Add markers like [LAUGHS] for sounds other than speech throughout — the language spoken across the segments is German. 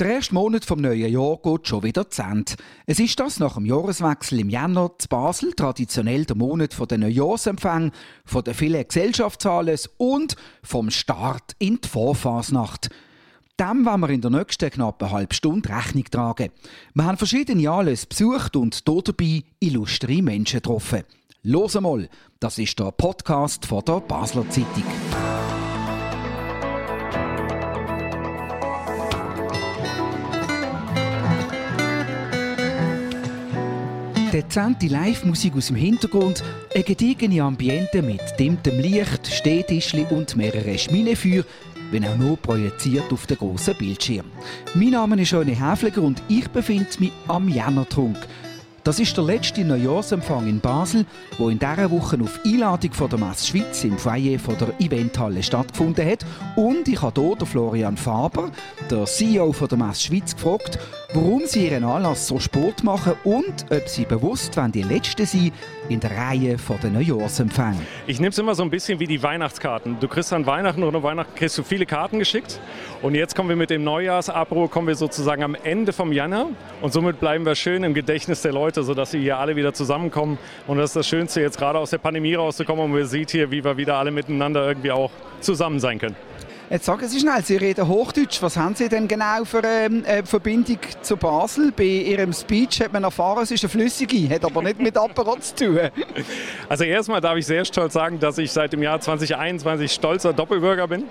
Der erste Monat vom neuen Jahr geht schon wieder zu Ende. Es ist das nach dem Jahreswechsel im Januar zu Basel traditionell der Monat von den Neujahrsempfang, von den vielen Gesellschaftsanlässen und vom Start in die Vorfasnacht. Dem wollen wir in der nächsten knappen halben Stunde Rechnung tragen. Wir haben verschiedene Anlässe besucht und dabei illustre Menschen getroffen. Los einmal, das ist der Podcast von der Basler Zeitung. Dezente Live-Musik aus dem Hintergrund, eine gediegene Ambiente mit dimmtem Licht, Stehtischli und mehreren Schminefeuer, wenn auch nur projiziert auf den grossen Bildschirm. Mein Name ist René Häfliger und ich befinde mich am Jännertrunk. Das ist der letzte Neujahrsempfang in Basel, wo in dieser Woche auf Einladung von der Messe Schweiz im Foyer von der Eventhalle stattgefunden hat. Und ich habe hier Florian Faber, der CEO von der Messe Schweiz, gefragt, warum sie ihren Anlass so Sport machen und ob sie bewusst wenn die Letzte sind in der Reihe den Neujahrsempfängen. Ich nehme es immer so ein bisschen wie die Weihnachtskarten. Du kriegst an Weihnachten oder Weihnachten kriegst du viele Karten geschickt und jetzt kommen wir mit dem Neujahrsabro, kommen wir sozusagen am Ende vom Januar und somit bleiben wir schön im Gedächtnis der Leute, sodass sie hier alle wieder zusammenkommen und das ist das Schönste, jetzt gerade aus der Pandemie rauszukommen und man sieht hier, wie wir wieder alle miteinander irgendwie auch zusammen sein können. Jetzt sagen Sie schnell, Sie reden Hochdeutsch. Was haben Sie denn genau für eine äh, Verbindung zu Basel? Bei Ihrem Speech hat man erfahren, es ist eine flüssige, hat aber nicht mit Apparat zu tun. [LAUGHS] Also erstmal darf ich sehr stolz sagen, dass ich seit dem Jahr 2021 stolzer Doppelbürger bin.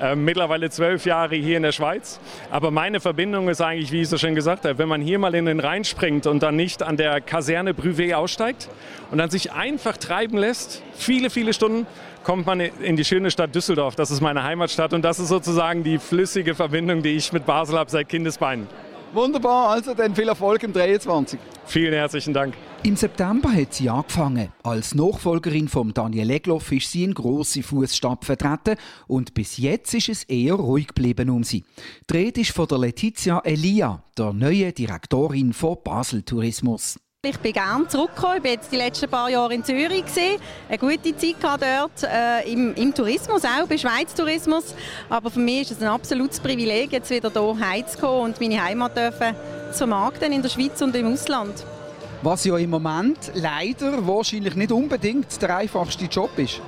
Äh, mittlerweile zwölf Jahre hier in der Schweiz. Aber meine Verbindung ist eigentlich, wie ich so schön gesagt habe, wenn man hier mal in den Rhein springt und dann nicht an der Kaserne Brüvé aussteigt und dann sich einfach treiben lässt, viele, viele Stunden, kommt man in die schöne Stadt Düsseldorf. Das ist meine Heimatstadt und das ist sozusagen die flüssige Verbindung, die ich mit Basel habe seit Kindesbeinen. Wunderbar, also dann viel Erfolg im 23. Vielen herzlichen Dank. Im September hat sie angefangen. Als Nachfolgerin von Daniel Egloff ist sie in grosse Fußstapfen vertreten und bis jetzt ist es eher ruhig geblieben um sie. Die Rede ist von der Letizia Elia, der neuen Direktorin von Basel Tourismus. Ich bin gerne zurückgekommen. Ich war jetzt die letzten paar Jahre in Zürich. Gewesen. Eine gute Zeit dort, äh, im, im, Tourismus auch, bei Schweiz Tourismus. Aber für mich ist es ein absolutes Privileg, jetzt wieder hier heimzukommen und meine Heimat dürfen zu markten in der Schweiz und im Ausland. Was ja im Moment leider wahrscheinlich nicht unbedingt der einfachste Job ist.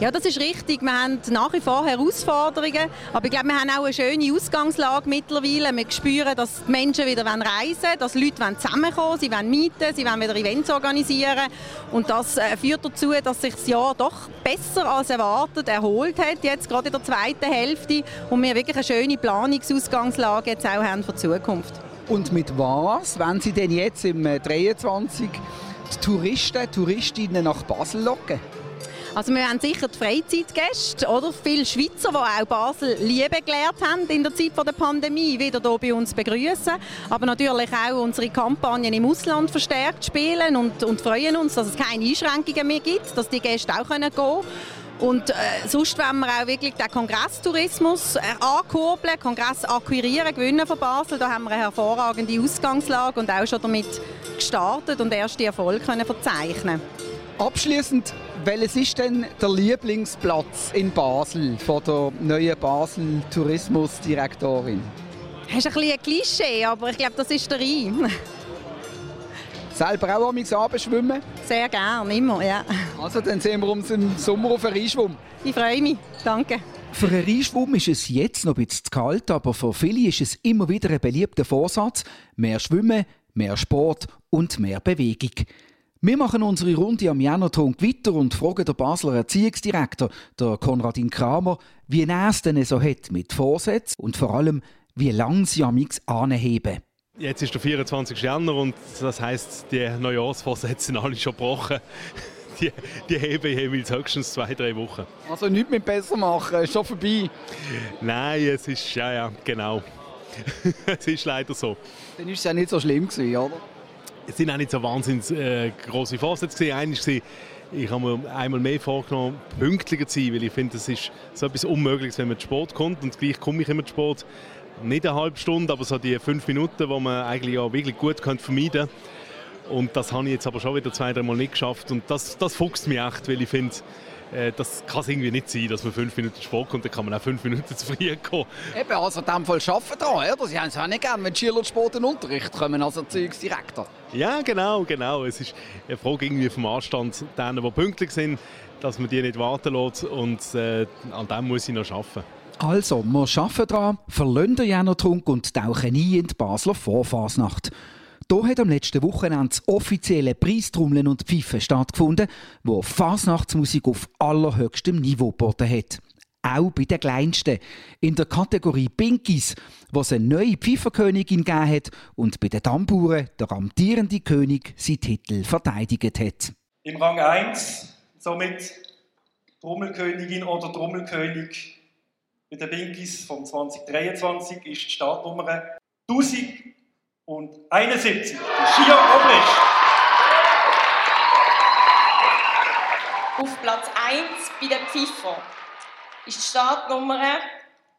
Ja, das ist richtig. Wir haben nach wie vor Herausforderungen, aber ich glaube, wir haben auch eine schöne Ausgangslage mittlerweile. Wir spüren, dass die Menschen wieder reisen wollen, dass Leute zusammenkommen sie wollen mieten, sie wollen wieder Events organisieren und das äh, führt dazu, dass sich das Jahr doch besser als erwartet erholt hat, jetzt gerade in der zweiten Hälfte und wir wirklich eine schöne Planungsausgangslage jetzt auch haben für die Zukunft. Und mit was, wenn Sie denn jetzt im 23 äh, die Touristen, Touristinnen nach Basel locken? Also wir haben sicher die Freizeitgäste, oder? Viele Schweizer, die auch Basel Liebe gelernt haben in der Zeit der Pandemie, wieder hier bei uns begrüßen. Aber natürlich auch unsere Kampagnen im Ausland verstärkt spielen und, und freuen uns, dass es keine Einschränkungen mehr gibt, dass die Gäste auch gehen können. Und äh, sonst wollen wir auch wirklich den Kongresstourismus äh, ankurbeln, Kongress akquirieren, gewinnen von Basel. Da haben wir eine hervorragende Ausgangslage und auch schon damit gestartet und erste Erfolge können verzeichnen. Abschließend welches ist denn der Lieblingsplatz in Basel von der neuen Basel Tourismusdirektorin? Das ist ein bisschen ein Klischee, aber ich glaube, das ist der Rhein. Selber auch am Abend schwimmen? Sehr gerne, immer, ja. Also dann sehen wir uns im Sommer auf einen Rheinschwumm. Ich freue mich, danke. Für einen Rheinschwumm ist es jetzt noch ein bisschen zu kalt, aber für viele ist es immer wieder ein beliebter Vorsatz. Mehr Schwimmen, mehr Sport und mehr Bewegung. Wir machen unsere Runde am Jännertrunk weiter und fragen den Basler Erziehungsdirektor, der Konradin Kramer, wie er es denn so hat mit Vorsätzen und vor allem, wie lange sie am X anheben. Jetzt ist der 24. Januar und das heisst, die Neujahrsvorsätze sind alle schon gebrochen. [LAUGHS] Die, die heben jeweils höchstens zwei, drei Wochen. Also nichts mehr besser machen, ist schon vorbei. Nein, es ist, ja, ja, genau. [LAUGHS] es ist leider so. Dann ist es ja nicht so schlimm gewesen, oder? Es sind auch nicht so wahnsinnig äh, grosse Vorsätze gewesen. Einer war, ich habe mir einmal mehr vorgenommen, pünktlicher zu sein, weil ich finde, das ist so etwas Unmögliches, wenn man zu Sport kommt und gleich komme ich immer zu Sport. Nicht eine halbe Stunde, aber so die fünf Minuten, die man eigentlich auch wirklich gut könnte vermeiden könnte. Und das habe ich jetzt aber schon wieder zwei, drei Mal nicht geschafft. Und das, das fuchst mich echt, weil ich finde, das kann es irgendwie nicht sein, dass man fünf Minuten Sport kommt, dann kann man auch fünf Minuten zu früh kommen. Eben, also in dem Fall arbeiten dran, oder? Sie haben es auch nicht gerne, wenn Schüler Sport in den Unterricht kommen als Erziehungsdirektor. Ja, genau, genau. Es ist eine Frage irgendwie vom Anstand derer, die pünktlich sind, dass man die nicht warten lässt und äh, an dem muss ich noch arbeiten. Also, wir arbeiten daran, verlassen den Jännertrunk und tauchen ein in die Basler Vorfasnacht. Hier hat am letzten Wochenende das offizielle Preistrummeln und Pfeifen stattgefunden, wo Fasnachtsmusik auf allerhöchstem Niveau geboten hat. Auch bei den Kleinsten. In der Kategorie Pinkies, wo es eine neue Pfeiferkönigin gegeben hat und bei den Tamburen der amtierende König seinen Titel verteidigt hat. Im Rang 1 somit Trommelkönigin oder Trommelkönig bei den Pinkies von 2023 ist die Startnummer 1000 und 71. Schier Obrist. Auf Platz 1 bei den Pfeifer ist die Startnummer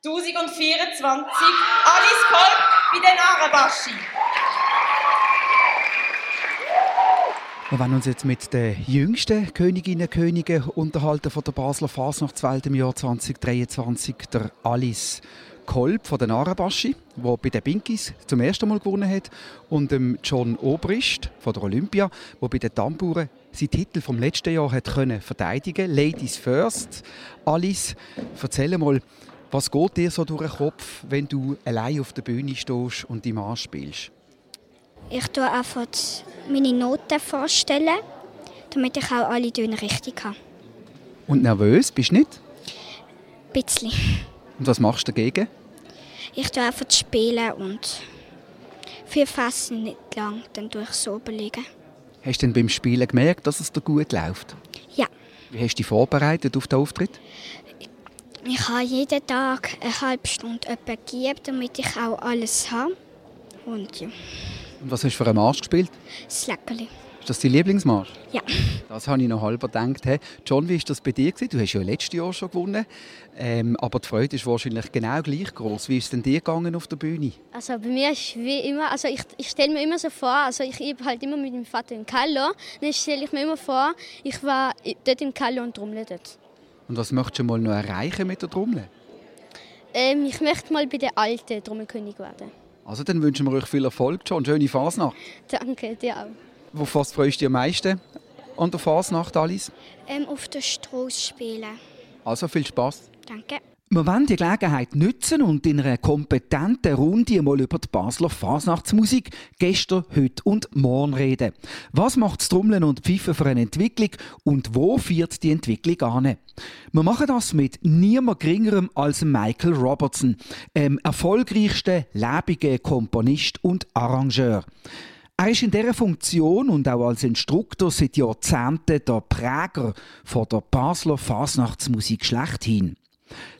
1024 Alice Kolb bei den Arabaschi. Wir wollen uns jetzt mit den jüngsten Königinnen und Königen unterhalten von der Basler Fasnachtswelt im Jahr 2023, der Alice Kolb von den Arabaschi, der bei den Pinkies zum ersten Mal gewonnen hat, und dem John Obrist von der Olympia, der bei den Tamburen seinen Titel vom letzten Jahr hat können verteidigen. Ladies first. Alice, erzähl mal, was geht dir so durch den Kopf, wenn du allein auf der Bühne stehst und die Marsch spielst? Ich tue einfach meine Noten vorstellen, damit ich auch alle Töne richtig habe. Und nervös bist du nicht? Ein bisschen. Und was machst du dagegen? Ich tue einfach spielen und viel fassen nicht lang, dann tue ich so überlegen. Hast du denn beim Spielen gemerkt, dass es dir gut läuft? Ja. Wie hast du dich vorbereitet auf den Auftritt? Ich habe jeden Tag eine halbe Stunde etwa gegeben, damit ich auch alles habe. Und ja, Und was hast du für einen Marsch gespielt? das Leckerli. Ist das dein Lieblingsmarsch? Ja. Das habe ich noch halber gedacht. Hey, John, wie war das bei dir? Du hast ja letztes Jahr schon gewonnen. Ähm, aber die Freude ist wahrscheinlich genau gleich groß. Wie ist es denn dir gegangen auf der Bühne? Also bei mir ist wie immer, also ich, ich stelle mir immer so vor, also ich übe halt immer mit meinem Vater im Kallo, dann stelle ich mir immer vor, ich war dort im Kallo und trommle dort. Und was möchtest du mal noch erreichen mit der Trommel? Ähm, ich möchte mal bei der alten Trommelkönig werden. Also dann wünschen wir euch viel Erfolg, John. Schöne Fasnacht. Danke, dir auch. Auf was freust du dich am meisten an der Fasnacht, Alice? Ähm, auf der Straße spielen. Also viel Spaß. Danke. Wir wollen die Gelegenheit nutzen und in einer kompetenten Runde mal über die Basler Fasnachtsmusik gestern, heute und morgen reden. Was macht das Trommeln und Pfeifen für eine Entwicklung und wo führt die Entwicklung an? Wir machen das mit niemand geringerem als Michael Robertson, dem erfolgreichsten lebigen Komponist und Arrangeur. Er ist in dieser Funktion und auch als Instruktor seit Jahrzehnten der Präger von der Basler Fasnachtsmusik schlechthin.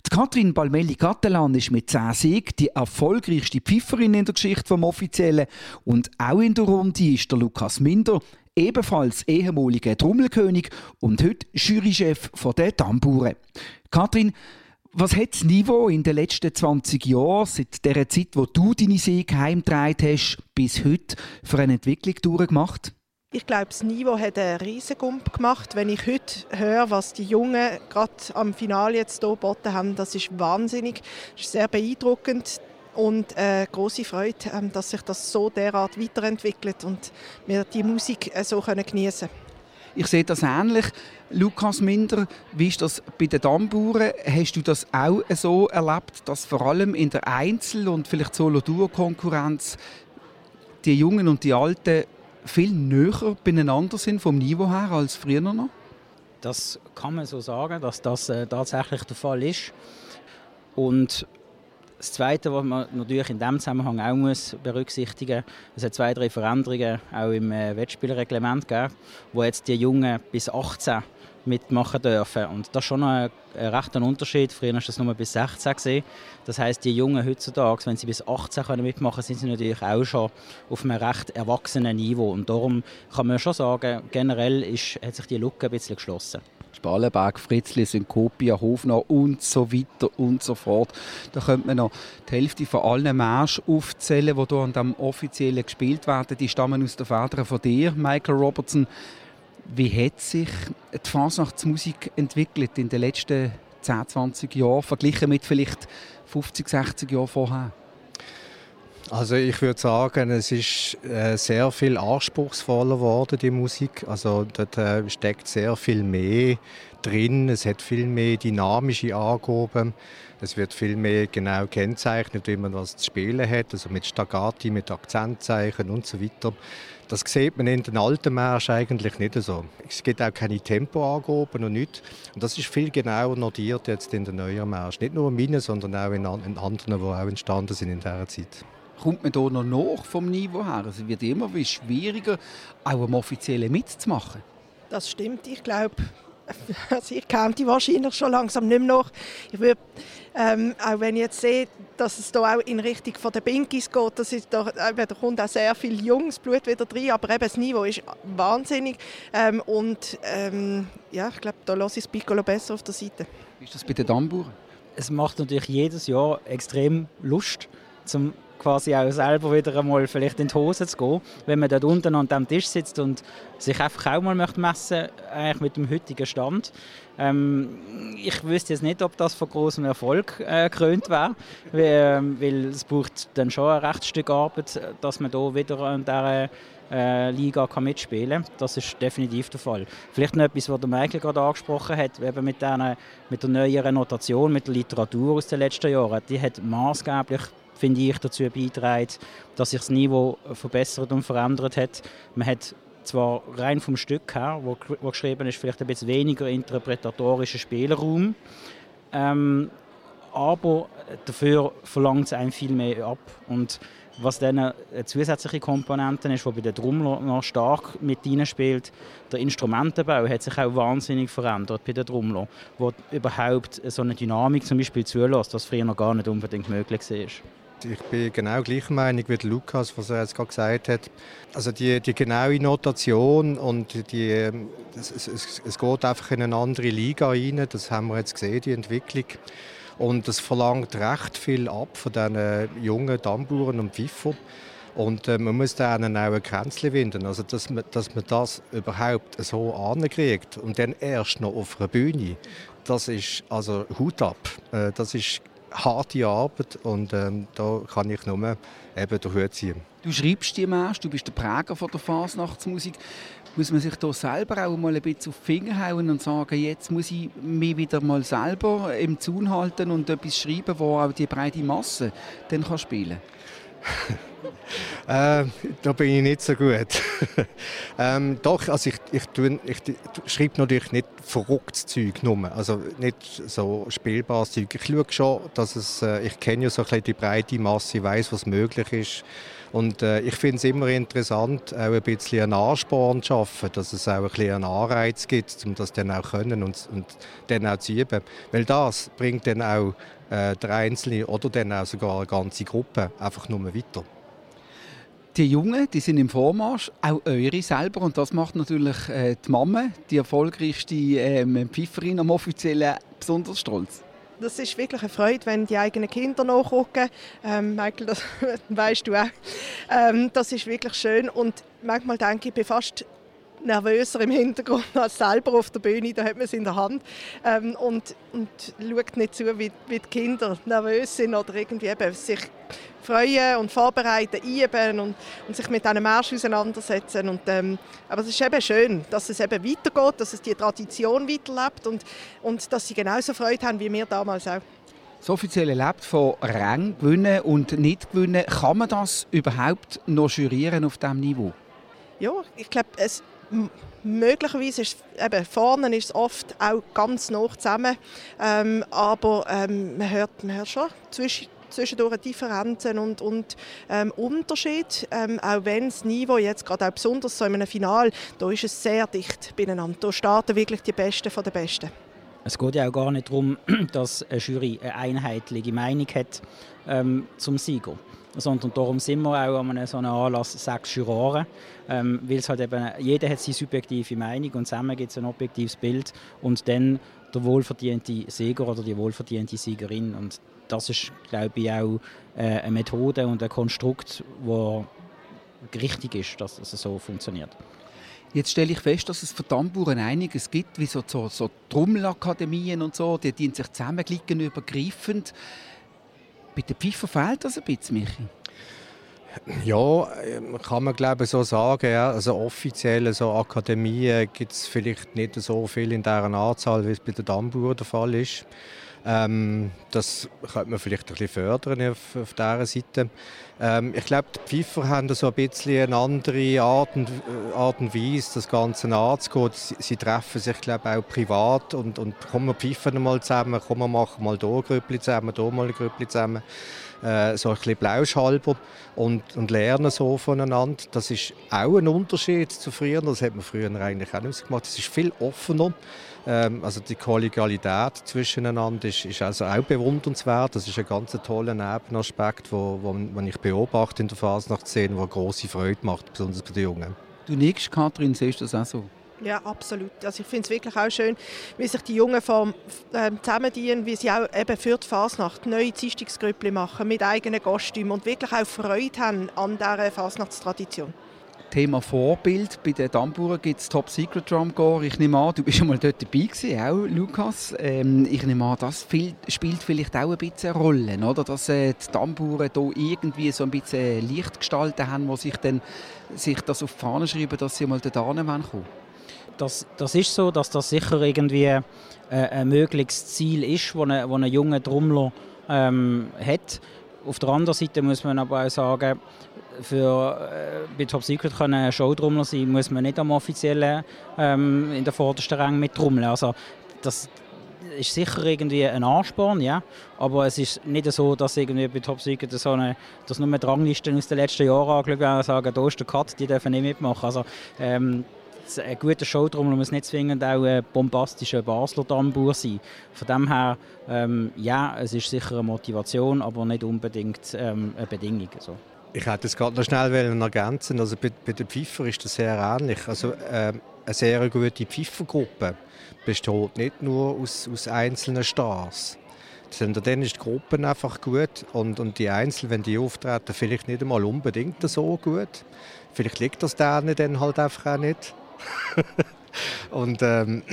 Die Katrin Balmelli-Catalan ist mit 10 Siegen die erfolgreichste Pfeiferin in der Geschichte vom Offiziellen und auch in der Runde ist der Lukas Minder, ebenfalls ehemaliger Trommelkönig und heute Jurychef von der Tamburen. Katrin, was hat das Niveau in den letzten 20 Jahren, seit der Zeit, wo du deine Siege heimgetragen hast, bis heute für eine Entwicklung durchgemacht? Ich glaube, das Niveau hat einen riesen Gump gemacht. Wenn ich heute höre, was die Jungen gerade am Finale jetzt hier geboten haben, das ist wahnsinnig. Das ist sehr beeindruckend und eine große Freude, ähm, dass sich das so derart weiterentwickelt und wir die Musik äh, so können genießen Ich sehe das ähnlich. Lukas Minder, wie ist das bei den Dammbauern? Hast du das auch so erlebt, dass vor allem in der Einzel- und vielleicht Solo-Duo-Konkurrenz die Jungen und die Alten viel näher beieinander sind vom Niveau her als früher noch? Das kann man so sagen, dass das äh, tatsächlich der Fall ist. Und das Zweite, was man natürlich in diesem Zusammenhang auch muss berücksichtigen muss, es hat zwei, drei Veränderungen auch im äh, Wettspielreglement gegeben, wo jetzt die Jungen bis 18 mitmachen dürfen. Und das ist schon ein, ein rechter Unterschied. Früher war das nur bis 16 gesehen. Das heißt, die Jungen heutzutage, wenn sie bis 18 können mitmachen sind sie natürlich auch schon auf einem recht erwachsenen Niveau. Und darum kann man schon sagen, generell ist, hat sich die Lücke ein bisschen geschlossen. Spallenberg, Fritzli, Synkopia, Hofner und so weiter und so fort. Da könnte man noch die Hälfte von allen Märschen aufzählen, die hier an dem offiziellen gespielt werden. Die stammen aus den Federn von dir, Michael Robertson. Wie hat sich die Fasnachtsmusik entwickelt in den letzten 10, 20 Jahren, verglichen mit vielleicht 50, 60 Jahren vorher? Also ich würde sagen, es ist äh, sehr viel anspruchsvoller geworden, die Musik. Also dort äh, steckt sehr viel mehr drin. Es hat viel mehr dynamische Angaben. Es wird viel mehr genau kennzeichnet, wie man was zu spielen hat, also mit Staccati, mit Akzentzeichen und so weiter. Das sieht man in den alten Märschen eigentlich nicht so. Es gibt auch keine Tempoangaben und nichts. Und das ist viel genauer notiert jetzt in den neuen Märschen. Nicht nur in meinen, sondern auch in anderen, die auch entstanden sind in dieser Zeit kommt man hier noch nach vom Niveau her? Also es wird immer schwieriger, auch am Offiziellen mitzumachen. Das stimmt. Ich glaube, [LAUGHS] also ich kenne die wahrscheinlich schon langsam nicht mehr noch. Ich würde, ähm, auch wenn ich jetzt sehe, dass es da auch in Richtung von der Binkies geht, das ist da, da kommt auch sehr viel junges Blut wieder rein, aber eben das Niveau ist wahnsinnig. Ähm, und ähm, ja, ich glaube, da lasse ich das Piccolo besser auf der Seite. Wie ist das bei den Dammbauern? Es macht natürlich jedes Jahr extrem Lust, zum quasi auch selber wieder einmal vielleicht in die Hose zu gehen, wenn man dort unten an dem Tisch sitzt und sich einfach auch mal möchte messen eigentlich mit dem heutigen Stand. Ähm, ich wüsste jetzt nicht, ob das von großem Erfolg äh, gekrönt wäre, weil, äh, weil, es braucht dann schon ein recht Stück Arbeit, dass man da wieder an dieser äh, Liga kann mitspielen kann. Das ist definitiv der Fall. Vielleicht noch etwas, was der Michael gerade angesprochen hat, eben mit, der, mit der neueren Notation, mit der Literatur aus den letzten Jahren. Die hat maßgeblich finde ich, dazu beitragen, dass sich das Niveau verbessert und verändert hat. Man hat zwar rein vom Stück her, wo, wo geschrieben ist, vielleicht ein bisschen weniger interpretatorischer Spielraum, ähm, aber dafür verlangt es einem viel mehr ab. Und was dann eine zusätzliche Komponente ist, die bei der Trommler noch stark mit spielt, der Instrumentenbau hat sich auch wahnsinnig verändert bei der Trommler, wo überhaupt so eine Dynamik zum Beispiel zulässt, was früher noch gar nicht unbedingt möglich war. Ich bin genau gleicher Meinung wie Lukas, was er jetzt gerade gesagt hat. Also die, die genaue Notation und die, es, es, es, geht einfach in eine andere Liga rein. Das haben wir jetzt gesehen, die Entwicklung. Und es verlangt recht viel ab von diesen jungen Dammbauern und Pfiffer. Und äh, man muss denen auch ein Kränzchen winden, also dass man, dass man das überhaupt so ankriegt und dann erst noch auf einer Bühne, das ist also Hut ab. Äh, das ist harte Arbeit und ähm, da kann ich nur eben den Hut ziehen. Du schreibst die Marsch, du bist der Präger von der Fasnachtsmusik. Muss man sich da selber auch mal ein bisschen auf die Finger hauen und sagen, jetzt muss ich mich wieder mal selber im Zaun halten und etwas schreiben, wo auch die breite Masse dann kann spielen kann? [LAUGHS] äh, da bin ich nicht so gut. [LAUGHS] ähm, doch, also ich, ich, ich, schreibe natürlich nicht verrücktes Zeug nur, also nicht so spielbares Zeug. Ich schaue schon, dass es, äh, ich kenne ja so ein bisschen die breite Masse, weiß, was möglich ist. Und äh, ich finde es immer interessant, auch ein bisschen einen Ansporn zu schaffen, dass es auch ein bisschen einen Anreiz gibt, um das dann auch können und, und dann auch zu üben. Weil das bringt dann auch äh, der Einzelne oder dann auch sogar eine ganze Gruppe einfach nur weiter die Jungen, die sind im Vormarsch, auch eure selber. Und das macht natürlich äh, die Mama, die erfolgreichste ähm, Pfifferin am offiziellen, besonders stolz. Das ist wirklich eine Freude, wenn die eigenen Kinder nachgucken. Ähm, Michael, das [LAUGHS] weißt du auch. Ähm, das ist wirklich schön. Und manchmal denke ich, ich bin fast nervöser im Hintergrund als selber auf der Bühne. Da hat man es in der Hand ähm, und, und schaut nicht zu, wie, wie die Kinder nervös sind oder irgendwie eben sich freuen und vorbereiten, üben und, und sich mit einem Marsch auseinandersetzen. Und, ähm, aber es ist eben schön, dass es eben weitergeht, dass es die Tradition weiterlebt und, und dass sie genauso Freude haben wie wir damals auch. Das offizielle lebt von Rang gewinnen und nicht gewinnen. Kann man das überhaupt noch jurieren auf diesem Niveau? Ja, ich glaube, es möglicherweise ist eben, vorne ist es oft auch ganz nah zusammen, ähm, aber ähm, man, hört, man hört schon zwischen, zwischendurch Differenzen und, und ähm, Unterschied, ähm, auch wenn das Niveau jetzt gerade auch besonders so in einem Final, da ist es sehr dicht beieinander. Da starten wirklich die Besten von den Besten. Es geht ja auch gar nicht darum, [CLEARS THROAT] dass eine Jury eine einheitliche Meinung hat ähm, zum Sieger. Sondern darum sind wir auch an so einem Anlass sechs Juroren, ähm, weil es halt eben, jeder hat seine subjektive Meinung und zusammen gibt es ein objektives Bild und dann der wohlverdiente Sieger oder die wohlverdiente Siegerin. Und das ist, glaube ich, auch äh, eine Methode und ein Konstrukt, das richtig ist, dass es so funktioniert. Jetzt stelle ich fest, dass es für Tamburen einiges gibt, wie so, so, so Trommelakademien und so, die dienen sich zusammenglicken übergreifend. Bei den Pfeifer fehlt das ein bisschen, Michi. Ja, ähm, kann man glaube so sagen. Ja. Also offiziell so Akademien gibt es vielleicht nicht so viel in dieser Anzahl, wie es bei den Tamburen der Fall ist. Ähm, das könnte man vielleicht ein bisschen fördern auf, auf dieser Seite. Ähm, ich glaube, die Pfeifer haben so ein bisschen eine andere Art und, äh, Art und Weise, das Ganze anzugehen. Sie, sie treffen sich, glaube auch privat und, und kommen pfeifen mal zusammen, kommen machen mal hier Grüppli zusammen, hier mal Grüppli zusammen. Äh, so ein bisschen blauschalber und, und lernen so voneinander. Das ist auch ein Unterschied zu früher. Das hat man früher eigentlich auch nicht gemacht. Es ist viel offener. Ähm, also die Kollegialität zwischeneinander ist, ist also auch bewundernswert. Das ist ein ganz toller Nebenaspekt, wo, wo, wo ich beobachte in der Fasnachtsszene, der große Freude macht, besonders bei den Jungen. Du nix, Kathrin, siehst du das auch so? Ja, absolut. Also ich finde es wirklich auch schön, wie sich die Jungen vom, äh, zusammendienen, wie sie auch eben für die Fasnacht neue Dienstagsgrüppchen machen mit eigenen Kostümen und wirklich auch Freude haben an dieser Fasnachtstradition. Thema Vorbild. Bei den Tamburen gibt es Top Secret Drum Corps. Ich nehme an, du bist schon mal dort dabei gewesen, auch Lukas. Ähm, ich nehme an, das viel, spielt vielleicht auch ein bisschen eine Rolle, oder? dass äh, die Tamburen hier irgendwie so ein bisschen Licht gestalten haben, wo sich dann sich das auf die Fahne schreiben, dass sie mal da kommen das, das ist so, dass das sicher irgendwie äh, ein mögliches Ziel ist, das ein, ein junger Trommler ähm, hat. Auf der anderen Seite muss man aber auch sagen, für äh, bei Top Secret können Showtrommler sein, muss man nicht am offiziellen ähm, in der vordersten Rang mit trommeln. Also das ist sicher irgendwie ein Ansporn, ja, aber es ist nicht so, dass irgendwie bei Top Secret so eine, dass nur Ranglisten aus den letzten Jahren angeschaut werden und sagen, da ist der Cut, die dürfen nicht mitmachen. Also ähm, ein guter Showtrommler muss nicht zwingend auch ein bombastischer Basler Tambour sein. Von dem her, ähm, ja, es ist sicher eine Motivation, aber nicht unbedingt ähm, eine Bedingung. So. Ich hätte es gerade noch schnell ergänzen Also bei, bei den Pfeifer ist das sehr ähnlich. Also, äh, eine sehr gute Pfeifergruppe besteht nicht nur aus, aus einzelnen Stars. Sondern dann ist die Gruppe einfach gut und, und die Einzelnen, wenn die auftreten, vielleicht nicht einmal unbedingt so gut. Vielleicht liegt das denen dann halt einfach auch nicht. [LAUGHS] und ähm,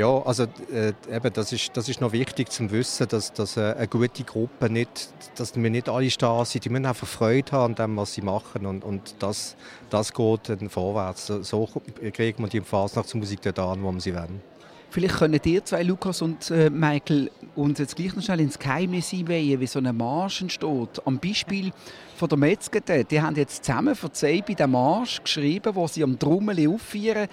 ja, also äh, eben, das ist, das ist noch wichtig zu wissen, dass, dass äh, eine gute Gruppe nicht, dass wir nicht alle da sind, die müssen einfach Freude haben an dem, was sie machen und, und das, das geht dann vorwärts. So, so kriegt man die Fasnachtsmusik dort an, wo man sie wollen. Vielleicht können ihr zwei, Lukas und äh, Michael, uns jetzt gleich noch schnell ins Geheimnis einweihen, wie so eine Marsch entsteht. Am Beispiel von der Metzger, die haben jetzt zusammen für bei den Marsch geschrieben, wo sie am Trommel aufführen.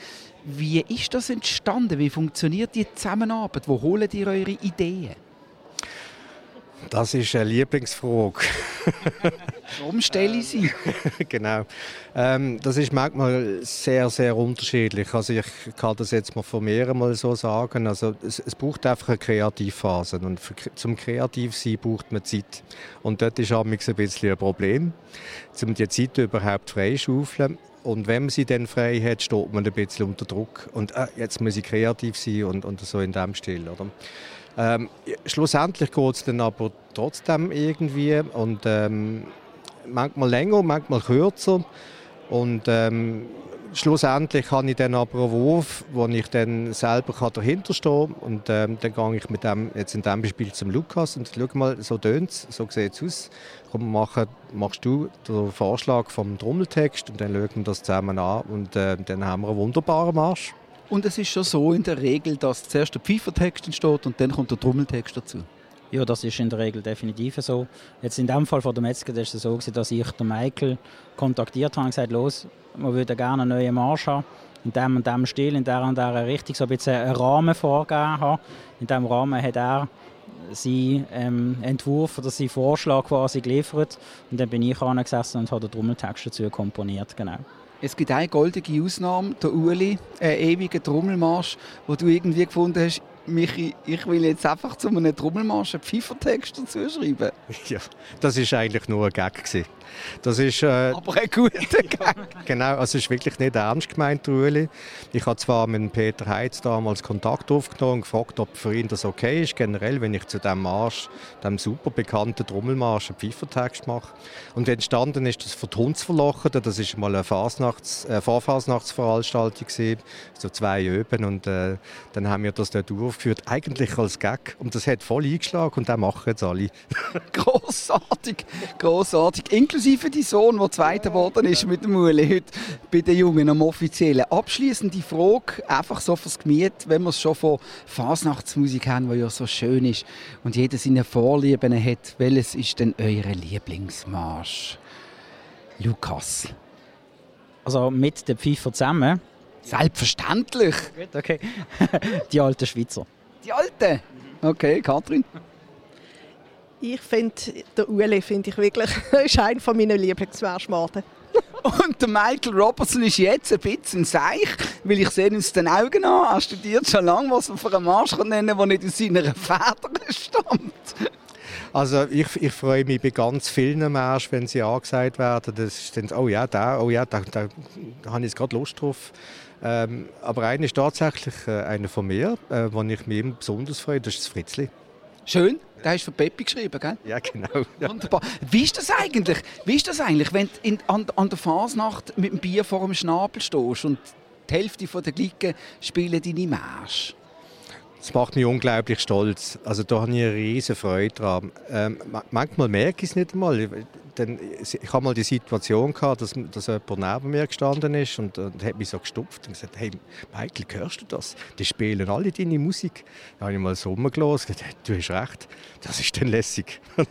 Wie ist das entstanden? Wie funktioniert die Zusammenarbeit? Wo holen ihr eure Ideen? Das ist eine Lieblingsfrage. [LAUGHS] Warum stelle ich sie? [LAUGHS] genau. Ähm, das ist manchmal sehr, sehr unterschiedlich. Also ich kann das jetzt mal von mir mal so sagen. Also es, es braucht einfach eine Kreativphase. Und für, zum Kreativsein braucht man Zeit. Und dort ist ein bisschen ein Problem, um die Zeit überhaupt freischaufeln. Und wenn man sie dann frei hat, steht man ein bisschen unter Druck. Und äh, jetzt muss ich kreativ sein und, und so in dem Stil. Oder? Ähm, schlussendlich geht es dann aber trotzdem irgendwie und ähm, manchmal länger, manchmal kürzer und ähm, schlussendlich habe ich dann aber einen Wurf, wo ich dann selber dahinter stehen kann und ähm, dann gehe ich mit dem, jetzt in diesem Beispiel zum Lukas und schau mal, so tönt es, so sieht es aus. Komm, mach, machst du den Vorschlag vom Trommeltext und dann schauen wir das zusammen an und äh, dann haben wir einen wunderbaren Marsch. Und es ist schon so in der Regel, dass zuerst der Pfeifertext entsteht und dann kommt der Trommeltext dazu. Ja, das ist in der Regel definitiv so. Jetzt in dem Fall von der Metzger war es so, dass ich den Michael kontaktiert habe und gesagt los, wir würden gerne einen neuen Marsch haben. In dem und dem Stil, in der und der Richtung, so ein bisschen einen Rahmen vorgegeben haben. In diesem Rahmen hat er seinen ähm, Entwurf oder seinen Vorschlag quasi geliefert. Und dann bin ich angesessen und habe den Trommeltext dazu komponiert. Genau. Es gibt eine goldige Ausnahme, der Uli, ein ewiger Trommelmarsch, wo du irgendwie gefunden hast, Michi, ich will jetzt einfach zu einem Trommelmarsch einen Pfeifertext dazu schreiben. [LAUGHS] Ja, das war eigentlich nur ein Gag. Gewesen. Das ist, äh, Aber ein guter [LAUGHS] Gag. genau, also es ist wirklich nicht ernst gemeint, Ueli. Ich habe zwar mit Peter Heitz damals Kontakt aufgenommen und gefragt, ob für ihn das okay ist, generell, wenn ich zu dem Marsch, dem super bekannten Trommelmarsch, einen Pfeifertext mache. Und entstanden ist das von Hundsverlochen, das ist mal eine Fasnachts, äh, Vorfasnachtsveranstaltung so zwei Öben und äh, dann haben wir das dort aufgeführt, eigentlich als Gag und das hat voll eingeschlagen und das machen jetzt alle. [LAUGHS] grossartig, grossartig. Inklusive die Sohn, der Zweiter geworden ist mit dem Muli heute bei den Jungen am offiziellen. Abschließende Frage, einfach so fürs Gemüt, wenn wir es schon von Fasnachtsmusik haben, die ja so schön ist und jeder seine Vorlieben hat, welches ist denn euer Lieblingsmarsch? Lukas. Also mit den Pfeifer zusammen? Selbstverständlich. Gut, okay. [LAUGHS] die alten Schweizer. Die alten? Okay, Kathrin? Ich finde, der Ueli finde ich wirklich [LAUGHS] ist einer von meinen Lieblingsmarschmaten. [LAUGHS] Und der Michael Robertson ist jetzt ein bisschen seich, weil ich sehe uns den Augen an. Er studiert schon lange, was man für einen Marsch nennen kann, der nicht aus seiner Feder stammt. Also ich, ich freue mich bei ganz vielen Märschen, wenn sie angesagt werden. Das ist dann, oh ja, da, oh ja, da, da, da habe ich jetzt gerade Lust drauf. Ähm, aber einer ist tatsächlich äh, einer von mir, äh, wo ich mich besonders freue, das ist das Fritzli. Schön, der hast du für Peppi geschrieben, gell? Ja, genau. Ja. [LAUGHS] Wunderbar. Wie ist das eigentlich? Wie ist das eigentlich, wenn du in, an, an der Fasnacht mit dem Bier vor dem Schnabel stehst und die Hälfte der Glicken spielen deine Märsche? Das macht mich unglaublich stolz. Also da habe ich eine riesige Freude dran. Ähm, manchmal merke ich es nicht einmal. Denn ich habe mal die Situation gehabt, dass, dass jemand neben mir gestanden ist und, und hat mich so gestupft und gesagt, hey Michael, hörst du das? Die spielen alle deine Musik. Da habe ich mal so rumgelassen und gesagt, du hast recht, das ist dann lässig. [LAUGHS]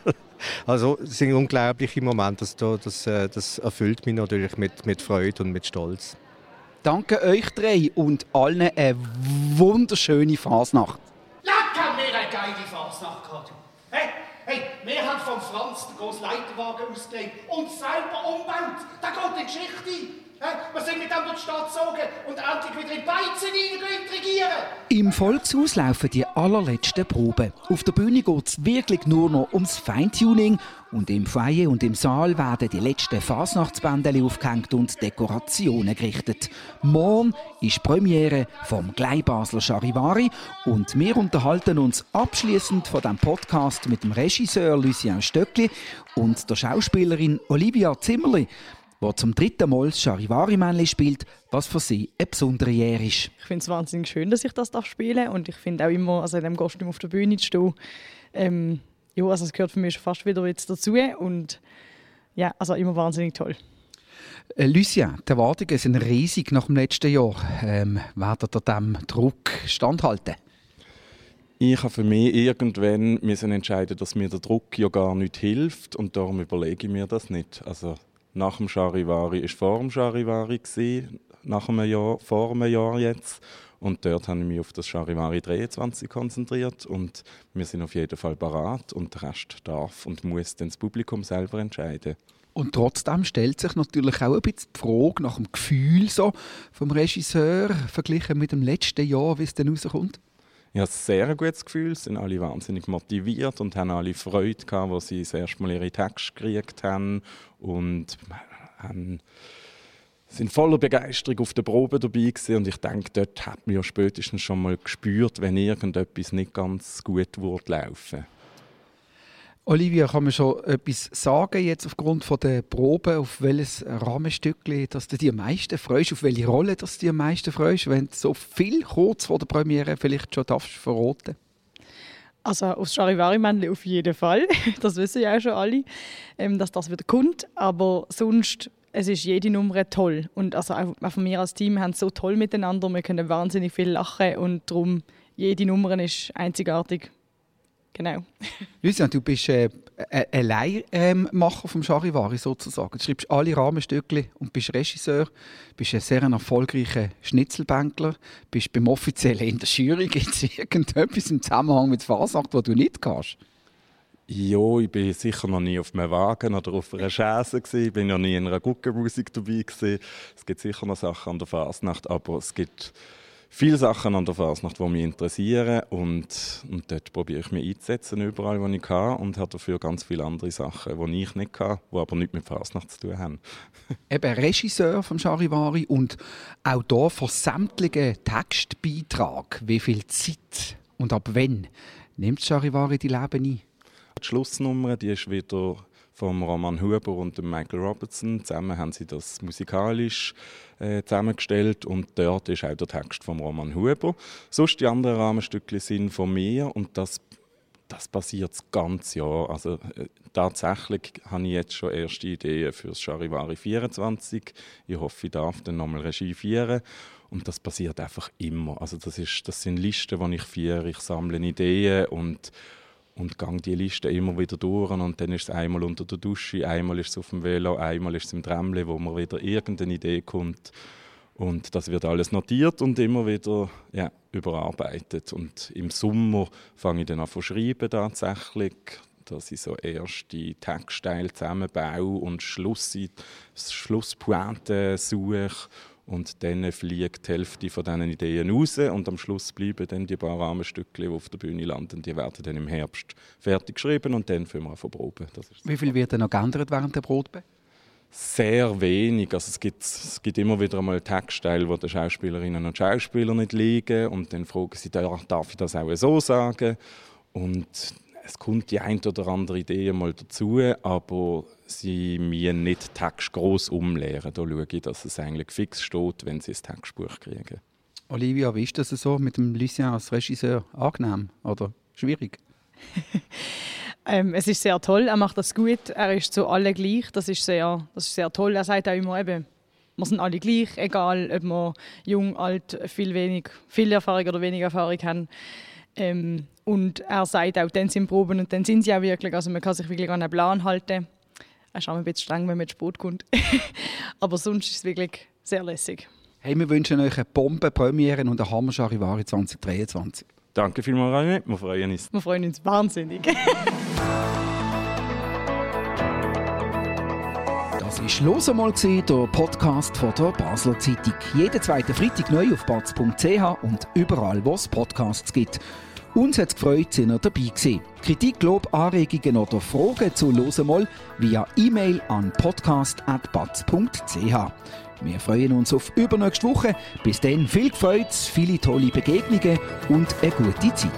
also es sind unglaubliche Momente, das, das, äh, das erfüllt mich natürlich mit, mit Freude und mit Stolz. Danke euch drei und allen eine wunderschöne Fasnacht. Haben wir eine geile Fasnacht gehabt. Hey, hey, wir haben von Großen Leiterwagen ausgelegt und selber umgebaut. Da geht die Geschichte. Wir sind mit dem durch die Stadt gezogen und endlich wieder in die Beizen regieren. Im Volkshaus laufen die allerletzten Proben. Auf der Bühne geht es wirklich nur noch ums Feintuning und im Foyer und im Saal werden die letzten Fasnachtsbändel aufgehängt und Dekorationen gerichtet. Morgen ist Premiere vom Gleibasler Charivari und wir unterhalten uns abschließend von dem Podcast mit dem Regisseur Lucien Stöckli und der Schauspielerin Olivia Zimmerli wo zum dritten Mal das Charivari-Männchen spielt, was für sie eine besondere Ehre ist. Ich finde es wahnsinnig schön, dass ich das spielen darf und ich finde auch immer, also in diesem Kostüm auf der Bühne zu stehen, ähm, ja, also es gehört für mich fast wieder jetzt dazu und ja, also immer wahnsinnig toll. Äh, Lucien, die Erwartungen sind riesig nach dem letzten Jahr. Ähm, werdet ihr diesem Druck standhalten? Ich habe für mich irgendwann müssen entscheiden, dass mir der Druck ja gar nicht hilft und darum überlege ich mir das nicht. Also nach dem Charivari war vor dem Charivari, nach einem Jahr, vor einem Jahr jetzt. Und dort habe ich mich auf das Charivari 23 konzentriert und wir sind auf jeden Fall parat und der Rest darf und muss dann das Publikum selber entscheiden. Und trotzdem stellt sich natürlich auch ein bisschen die Frage nach dem Gefühl so vom Regisseur verglichen mit dem letzten Jahr, wie es dann rauskommt. Ich habe ein sehr gutes Gefühl, sie sind alle wahnsinnig motiviert und haben alle Freude gehabt, als sie das erste Mal ihre Texte gekriegt haben und haben sind voller Begeisterung auf der Probe dabei gewesen. und ich denke, dort hat man ja spätestens schon mal gespürt, wenn irgendetwas nicht ganz gut wird laufen. Olivia, kann man schon etwas sagen jetzt aufgrund von der Probe, auf welches Rahmenstückchen, dass du dich am meisten freust, auf welche Rolle dass du dich am meisten freust, wenn du so viel kurz vor der Premiere vielleicht schon darfst verraten? Also aufs Charivari-Männchen auf jeden Fall. [LAUGHS] Das wissen ja auch schon alle, ähm, dass das wieder kommt. Aber sonst, es ist jede Nummer toll. Und also auch von mir als Team haben so toll miteinander. Wir können wahnsinnig viel lachen und darum jede Nummer ist einzigartig. Genau. [LAUGHS] Lucian, du bist äh, ein Leihmacher vom Charivari sozusagen. Du schreibst alle Rahmenstücke und bist Regisseur, bist ein sehr erfolgreicher Schnitzelbänkler, bist beim Offiziellen in der Jury. [LAUGHS] Gibt es irgendetwas im Zusammenhang mit Fasnacht, wo du nicht kannst? Ja, ich bin sicher noch nie auf einem Wagen oder auf einer Chaise Ich bin noch nie in einer Guckenmusik dabei gewesen. Es gibt sicher noch Sachen an der Fasnacht, aber es gibt viele Sachen an der Fasnacht, die mich interessieren und, und dort probiere ich mich einzusetzen, überall, wo ich kann und habe dafür ganz viele andere Sachen, die ich nicht kann, die aber nichts mit Fasnacht zu tun haben. [LAUGHS] Eben Regisseur vom Charivari und Autor von sämtlichen Textbeitragen. Wie viel Zeit und ab wann nimmt Charivari die Leben ein? Die Schlussnummer die ist wieder vom Roman Huber und Michael Robertson. Zusammen haben sie das musikalisch äh, zusammengestellt und dort ist auch der Text vom Roman Huber. Sonst die anderen Rahmenstücke sind von mir und das das passiert das ganze Jahr. Also, äh, tatsächlich habe ich jetzt schon erste Ideen für das Charivari 24. Ich hoffe, ich darf dann nochmal Regie führen. Und das passiert einfach immer. Also das, ist, das sind Listen, die ich führe. Ich sammle Ideen und und gehe die Liste immer wieder durch und dann ist es einmal unter der Dusche, einmal ist es auf dem Velo, einmal ist es im Tramle, wo mir wieder irgendeine Idee kommt. Und das wird alles notiert und immer wieder ja, überarbeitet. Und im Sommer fange ich dann an zu schreiben tatsächlich, dass ich so erste Textteile zusammenbaue und Schluss, Schlusspointe suche und dann fliegt die Hälfte von diesen Ideen raus und am Schluss bleiben dann die paar Rahmenstücke, die auf der Bühne landen, die werden dann im Herbst fertig geschrieben und dann fangen wir verproben. Wie viel wird dann noch geändert während der Probe? Sehr wenig. Also es, gibt, es gibt immer wieder einmal Textteile, wo den Schauspielerinnen und Schauspielern nicht liegen und dann fragen sie, darf ich das auch so sagen? Und es kommt die ein oder andere Idee mal dazu, aber sie mir nicht Text groß umlehren. Da schaue ich, dass es eigentlich fix steht, wenn sie das Textbuch kriegen. Olivia, wie ist das so mit dem Lucien als Regisseur? Angenehm oder schwierig? [LAUGHS] ähm, es ist sehr toll, er macht das gut, er ist zu allen gleich, das ist sehr, das ist sehr toll. Er sagt auch immer eben, wir sind alle gleich, egal ob wir jung, alt, viel, wenig, viel Erfahrung oder wenig Erfahrung haben. Ähm, und er sagt auch, dann sind Proben und dann sind sie auch wirklich. Also man kann sich wirklich an einen Plan halten. Er ist auch ein bisschen streng, wenn man zu spät kommt. [LAUGHS] Aber sonst ist es wirklich sehr lässig. Hey, wir wünschen euch eine Bombenpremiere und eine Hammer Charivari 2023. Danke vielmals, René. Wir freuen uns. Wir freuen uns wahnsinnig. [LAUGHS] War «Los einmal», der Podcast von der Basler Zeitung. Jeden zweiten Freitag neu auf batz.ch und überall, wo es Podcasts gibt. Uns hat es gefreut, sind ihr dabei gewesen. Kritik, Lob, Anregungen oder Fragen zu «Los einmal» via E-Mail an podcast.batz.ch. Wir freuen uns auf übernächste Woche. Bis dann viel Freude, viele tolle Begegnungen und eine gute Zeit.